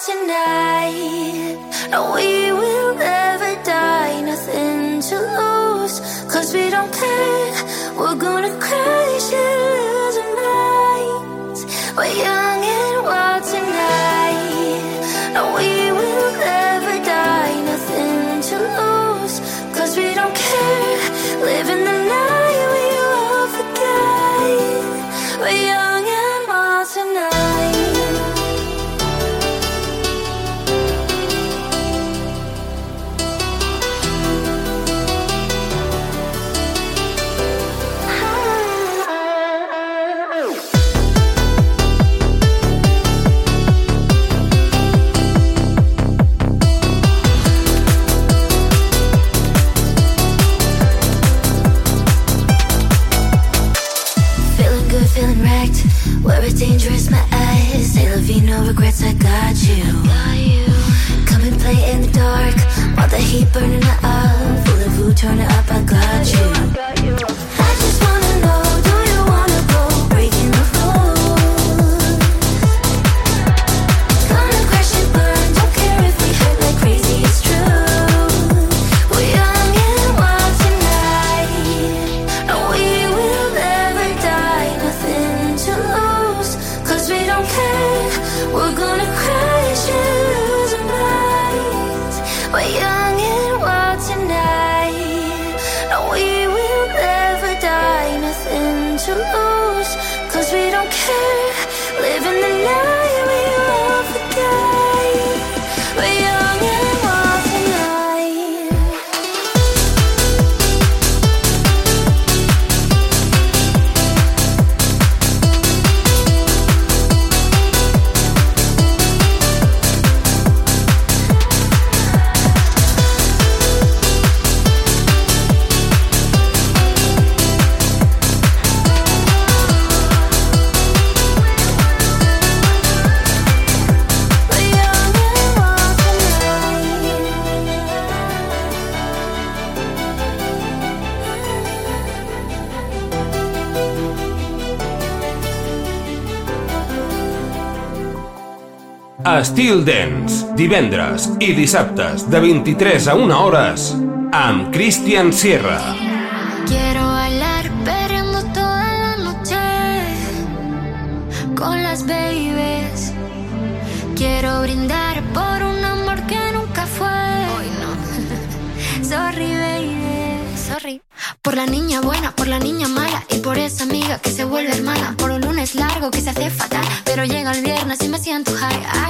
tonight. turn it up Estil Dance, divendres i dissabtes de 23 a 1 hores amb Christian Sierra. Quiero bailar perreando toda la noche con las babies. Quiero brindar por un amor que nunca fue. Hoy no. Sorry, baby. Sorry. Por la niña buena, por la niña mala y por esa amiga que se vuelve hermana. Por un lunes largo que se hace fatal, pero llega el viernes y me siento high.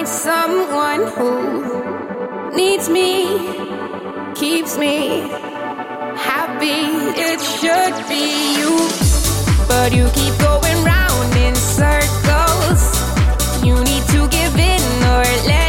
find someone who needs me, keeps me happy. It should be you, but you keep going round in circles. You need to give in or let.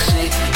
sexy.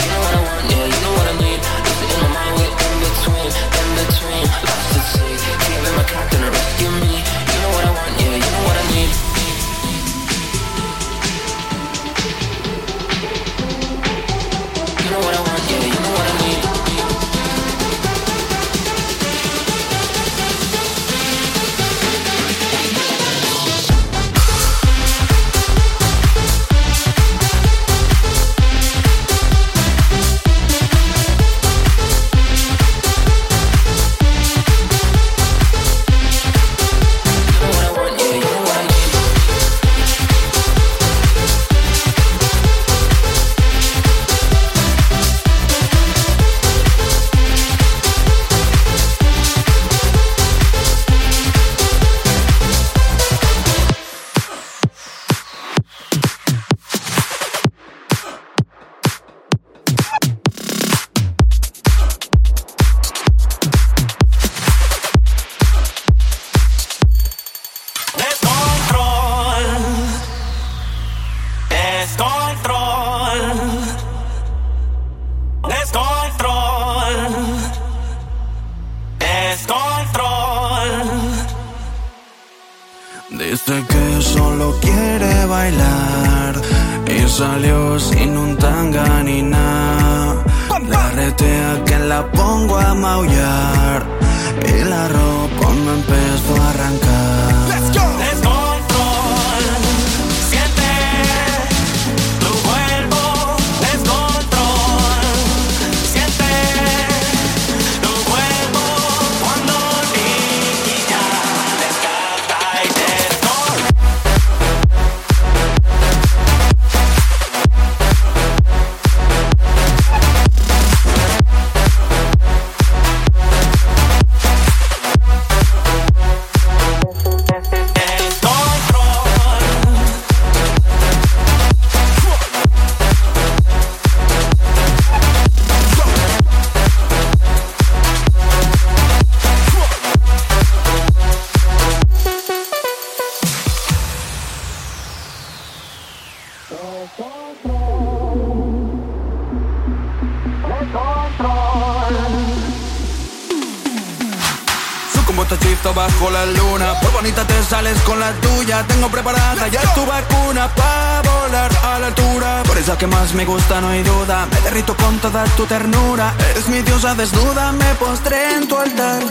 gusta, no hay duda. Me derrito con toda tu ternura. Eres mi diosa desnuda, me postré en tu altar.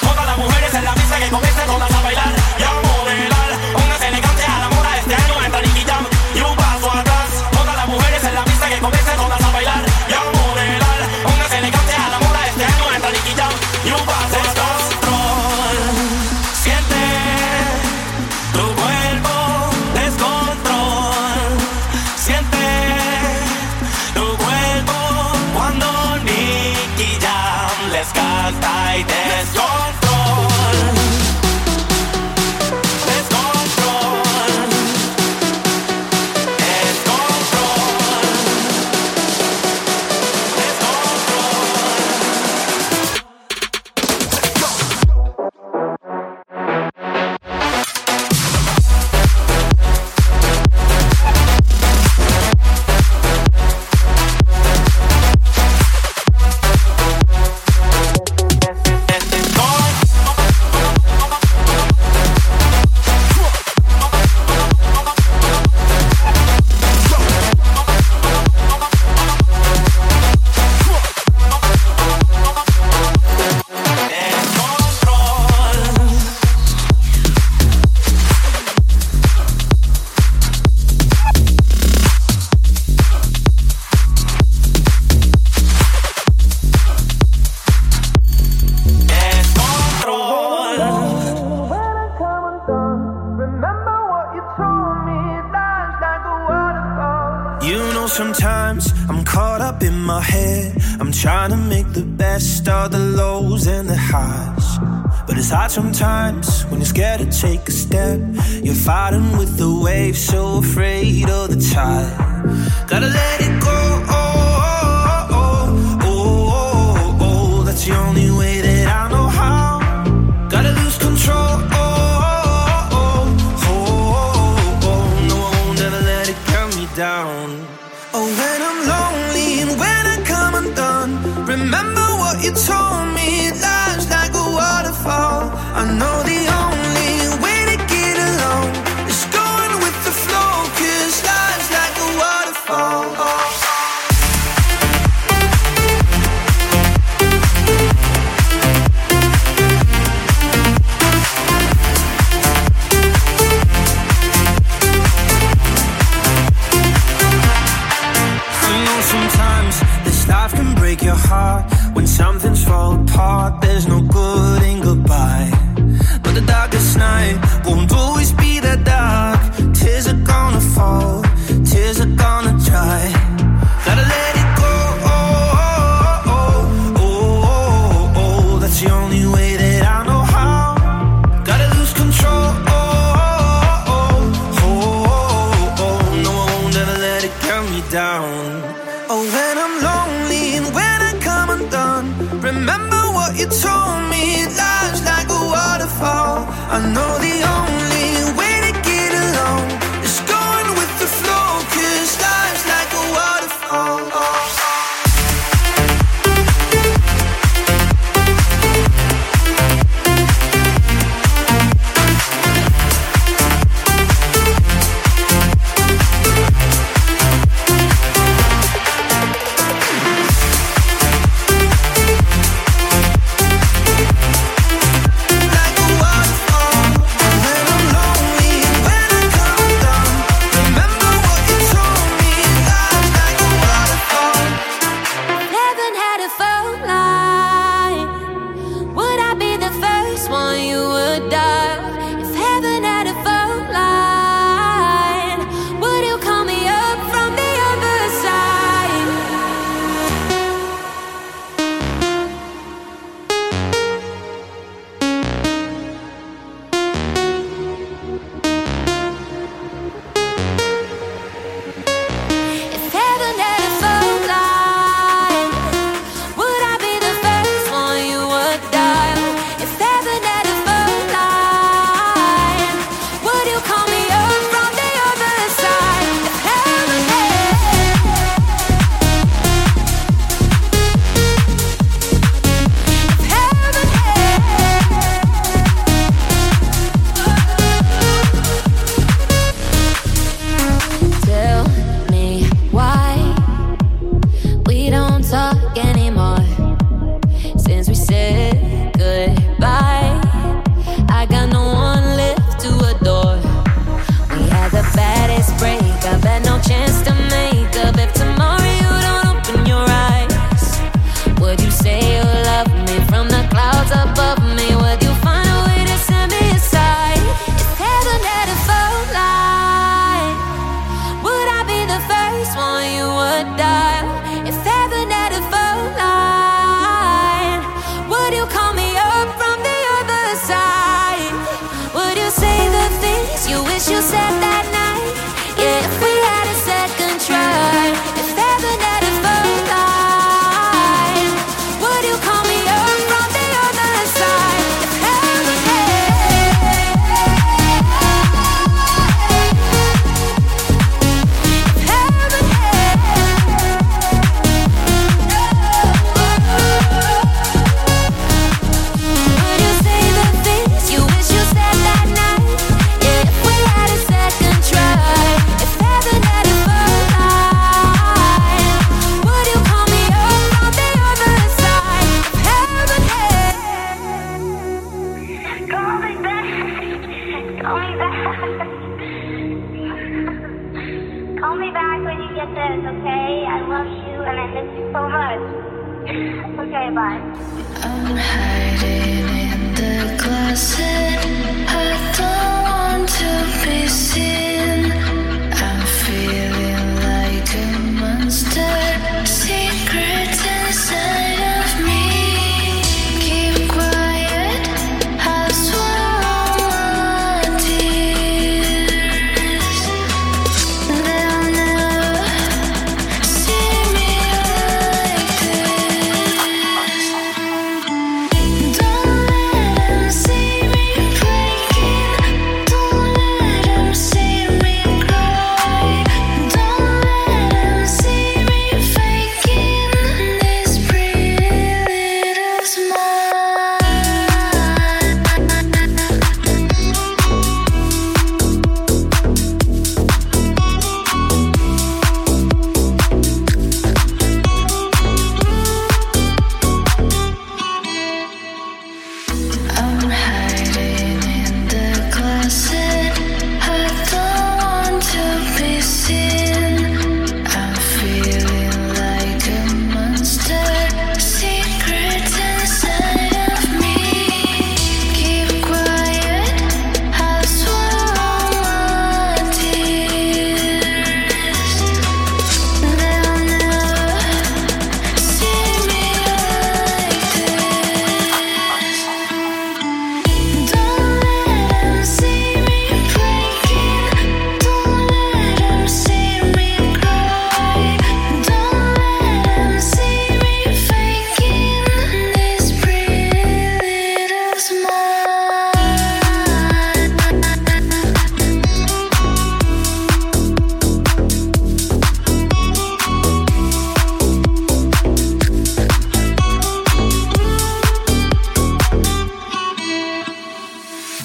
Todas las mujeres en la pista que comienzan todas a bailar y a modelar. Unas elegantes a la moda este año entra Nicky Jam y un paso atrás. Todas las mujeres en la pista que comienzan todas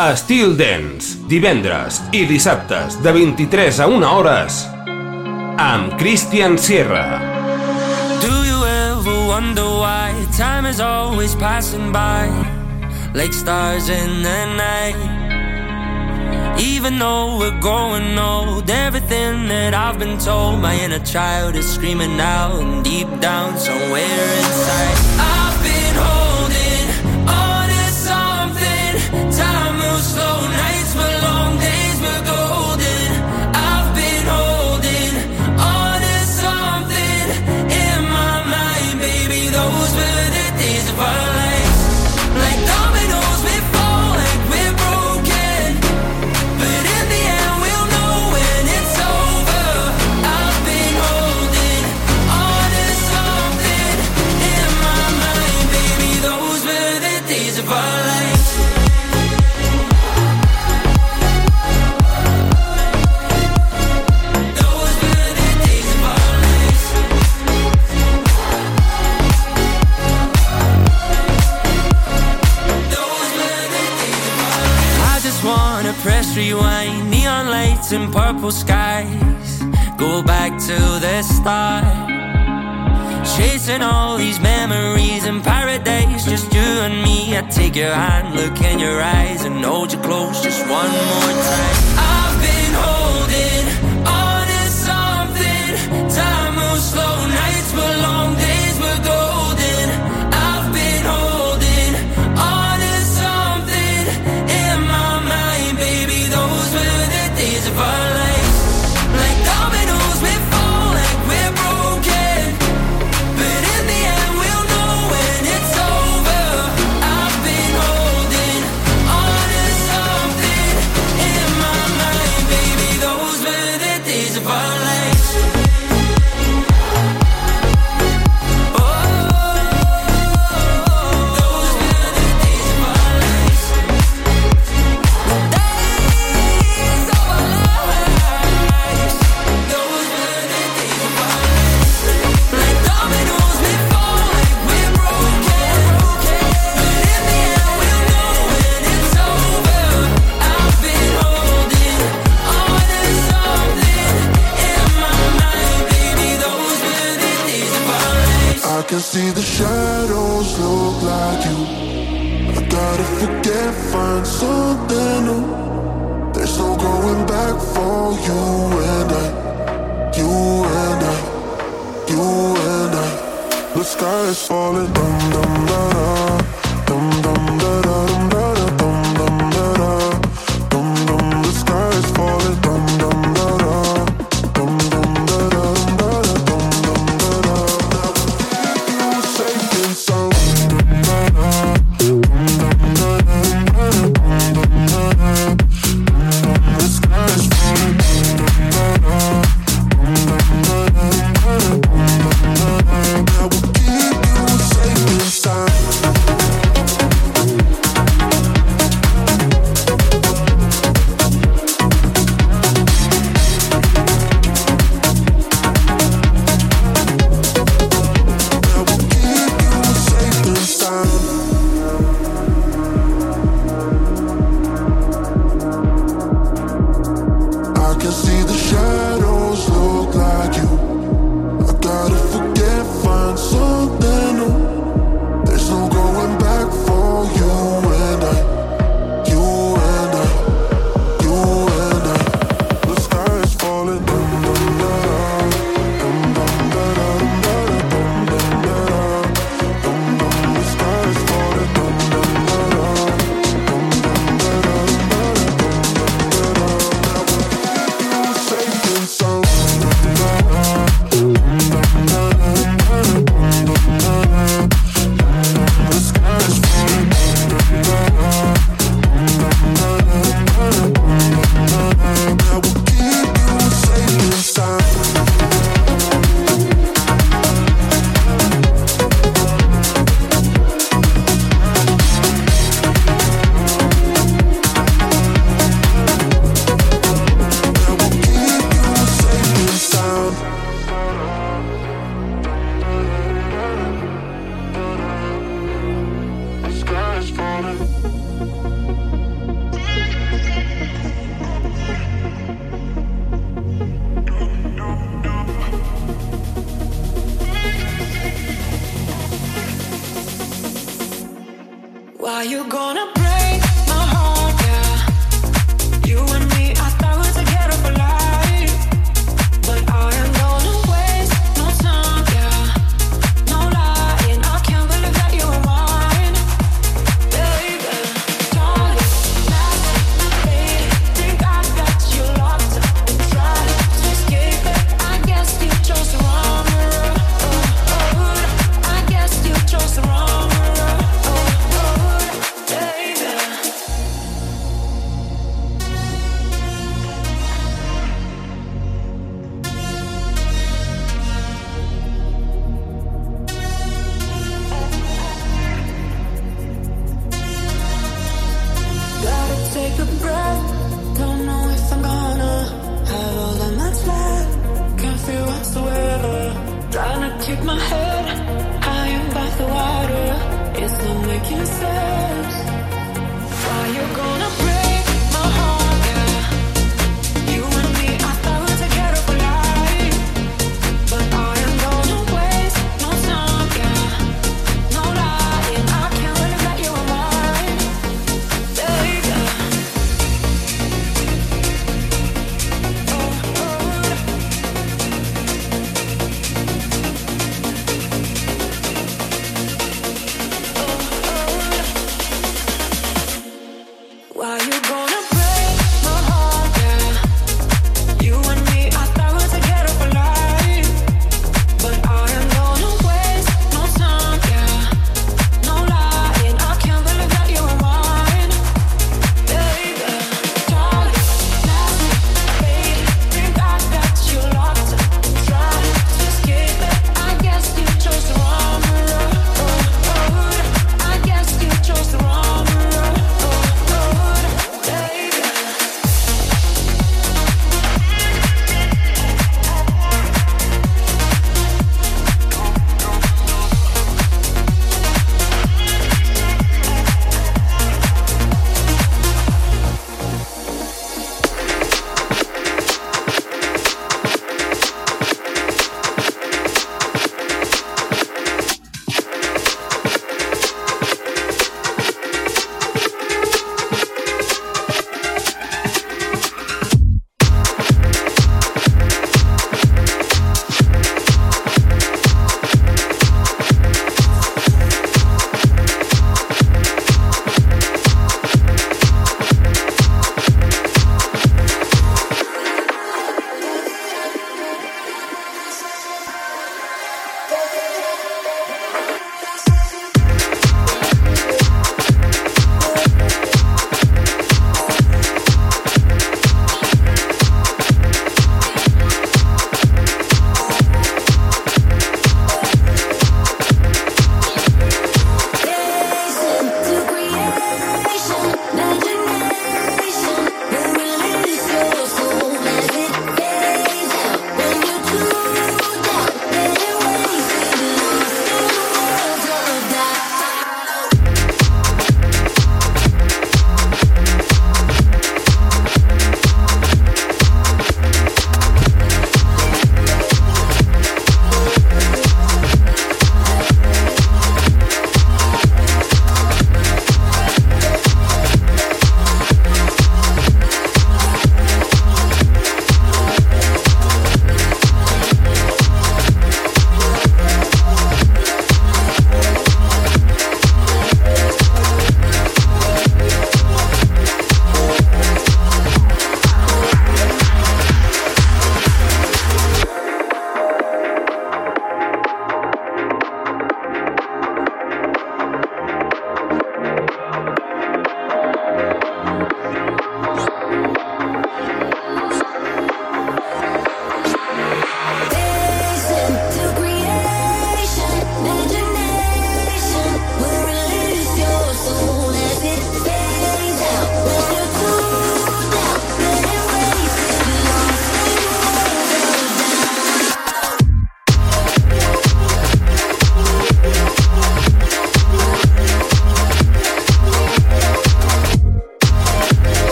a Steel Dance, divendres i dissabtes de 23 a 1 hores amb Christian Sierra. Do you ever wonder why time is always passing by like stars in the night? Even though we're going old, everything that I've been told, my inner child is screaming out, and deep down somewhere inside. purple skies. Go back to the start. Chasing all these memories in paradise, just you and me. I take your hand, look in your eyes, and hold you close just one more time. I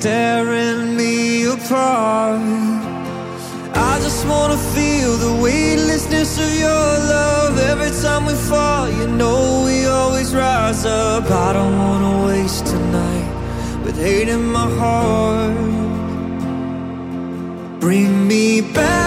tearing me apart. I just wanna feel the weightlessness of your love every time we fall. You know we always rise up. I don't wanna waste tonight with hate in my heart. Bring me back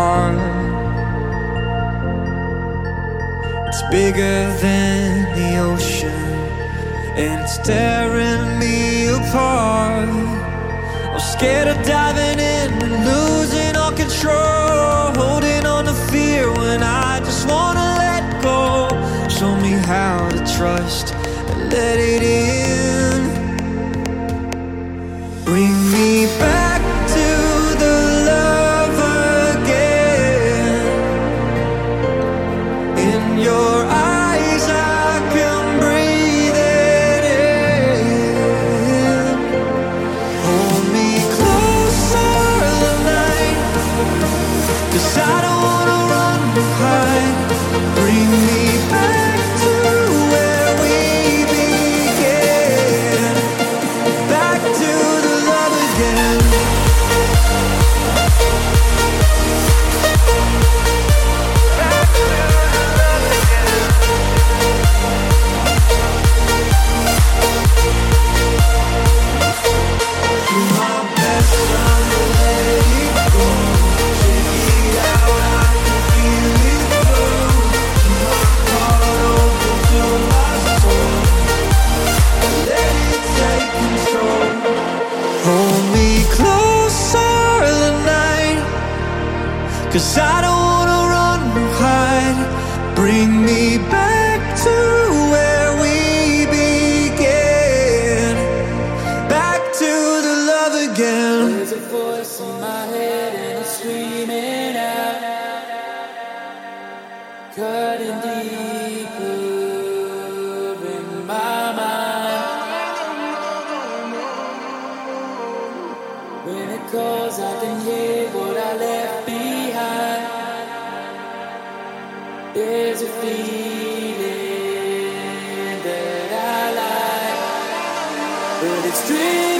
heart. It's bigger than the ocean, and it's tearing me apart. I'm scared of diving in and losing all control, holding on to fear when I just wanna let go. Show me how to trust and let it in. Cause I don't When it calls, I can hear what I left behind. There's a feeling that I like, but it's drifting